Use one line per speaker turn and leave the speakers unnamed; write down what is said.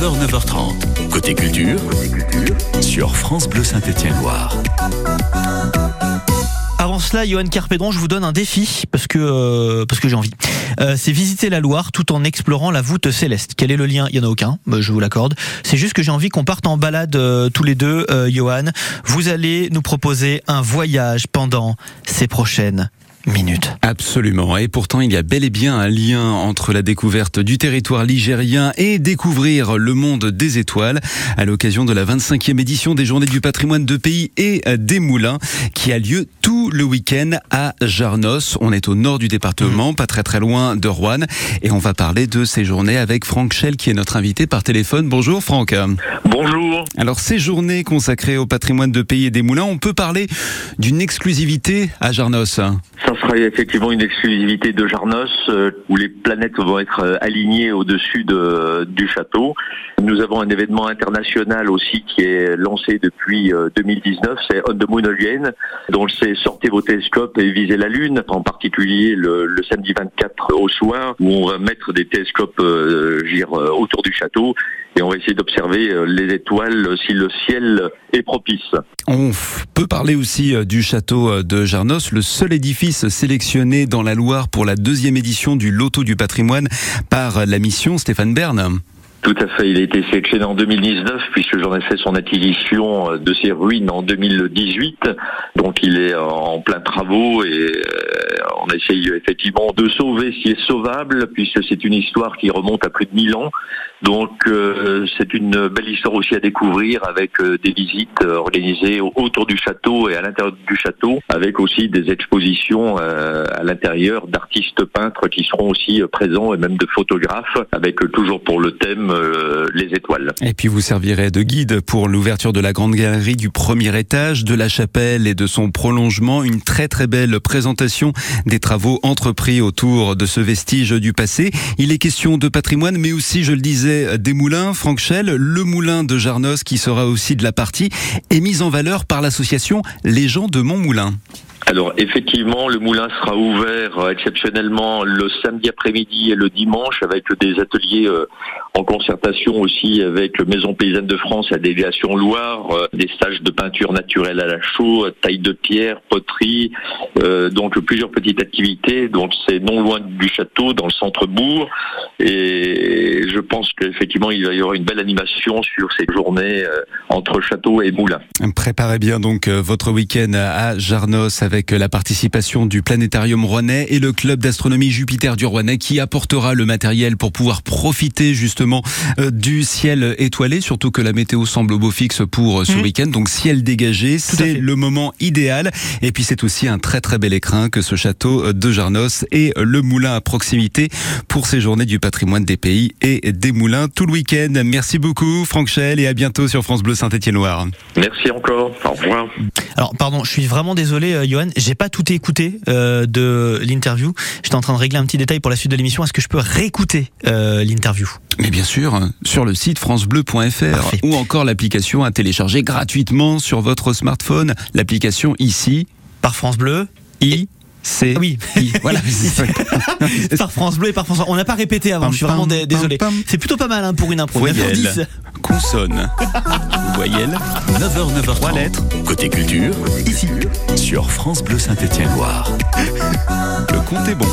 9h, 9h30. Côté culture, sur France Bleu Saint-Étienne-Loire.
Avant cela, Johan Carpédron, je vous donne un défi parce que euh, parce que j'ai envie. Euh, c'est visiter la Loire tout en explorant la voûte céleste. Quel est le lien? Il y en a aucun, bah, je vous l'accorde. C'est juste que j'ai envie qu'on parte en balade euh, tous les deux, Johan. Vous allez nous proposer un voyage pendant ces prochaines
Absolument. Et pourtant, il y a bel et bien un lien entre la découverte du territoire ligérien et découvrir le monde des étoiles à l'occasion de la 25e édition des Journées du patrimoine de pays et des moulins qui a lieu tout le week-end à Jarnos. On est au nord du département, pas très très loin de Rouen. Et on va parler de ces journées avec Franck Schell qui est notre invité par téléphone. Bonjour Franck.
Bonjour.
Alors ces journées consacrées au patrimoine de pays et des moulins, on peut parler d'une exclusivité à Jarnos.
Ça sera effectivement une exclusivité de Jarnos euh, où les planètes vont être euh, alignées au-dessus de, du château. Nous avons un événement international aussi qui est lancé depuis euh, 2019, c'est On the Moon Again, dont c'est sortez vos télescopes et visez la Lune, en particulier le, samedi 24 au soir où on va mettre des télescopes euh, euh, autour du château et on va essayer d'observer euh, les étoiles si le ciel est propice.
On peut parler aussi euh, du château de Jarnos, le seul édifice sélectionné dans la Loire pour la deuxième édition du Loto du patrimoine par la mission Stéphane Bern.
Tout à fait, il a été sélectionné en 2019 puisque j'en ai fait son acquisition euh, de ses ruines en 2018. Donc il est en plein travaux et euh, on essaye effectivement de sauver ce qui est sauvable puisque c'est une histoire qui remonte à plus de 1000 ans. Donc euh, c'est une belle histoire aussi à découvrir avec euh, des visites euh, organisées au- autour du château et à l'intérieur du château avec aussi des expositions euh, à l'intérieur d'artistes peintres qui seront aussi présents et même de photographes avec toujours pour le thème les étoiles.
Et puis vous servirez de guide pour l'ouverture de la grande galerie du premier étage, de la chapelle et de son prolongement. Une très très belle présentation des travaux entrepris autour de ce vestige du passé. Il est question de patrimoine, mais aussi, je le disais, des moulins. Franck Schell, le moulin de Jarnos, qui sera aussi de la partie, est mis en valeur par l'association Les gens de Montmoulin.
Alors effectivement, le moulin sera ouvert euh, exceptionnellement le samedi après-midi et le dimanche avec des ateliers euh, en concertation aussi avec Maison Paysanne de France la délégation Loire, euh, des stages de peinture naturelle à la chaux, taille de pierre, poterie, donc plusieurs petites activités. Donc c'est non loin du château, dans le centre-bourg, et je pense qu'effectivement il va y avoir une belle animation sur ces journées entre château et moulin.
Préparez bien donc votre week-end à Jarnos avec la participation du Planétarium Rouennais et le club d'astronomie Jupiter du Rouennais qui apportera le matériel pour pouvoir profiter justement euh, du ciel étoilé, surtout que la météo semble au beau fixe pour euh, ce
Mhm.
week-end. Donc ciel dégagé, c'est le moment idéal. Et puis c'est aussi un très très bel écrin que ce château euh, de Jarnos et le moulin à proximité pour ces journées du patrimoine des pays et des moulins tout le week-end. Merci beaucoup Franck Schell et à bientôt sur France Bleu Saint-Étienne-Loire.
Merci encore. Au revoir.
Alors pardon, je suis vraiment désolé, euh, Johan, j'ai pas tout écouté euh, de l'interview. J'étais en train de régler un petit détail pour la suite de l'émission. Est-ce que je peux réécouter euh, l'interview?
Mais bien sûr, sur le site francebleu.fr ou encore l'application à télécharger gratuitement sur votre smartphone. L'application ici,
Par France Bleu.
I,
Ah Oui.
I. Voilà.
par France Bleu et par France. On n'a pas répété avant.
Pam,
je suis vraiment
pam,
désolé. C'est plutôt pas mal hein, pour une impro. 9 sur 10.
Voyelle, consonne, voyelle,
9h, 9h30.
trois lettres.
Côté culture,
Ici.
sur France Bleu Saint-Étienne-Loire.
Le compte est bon.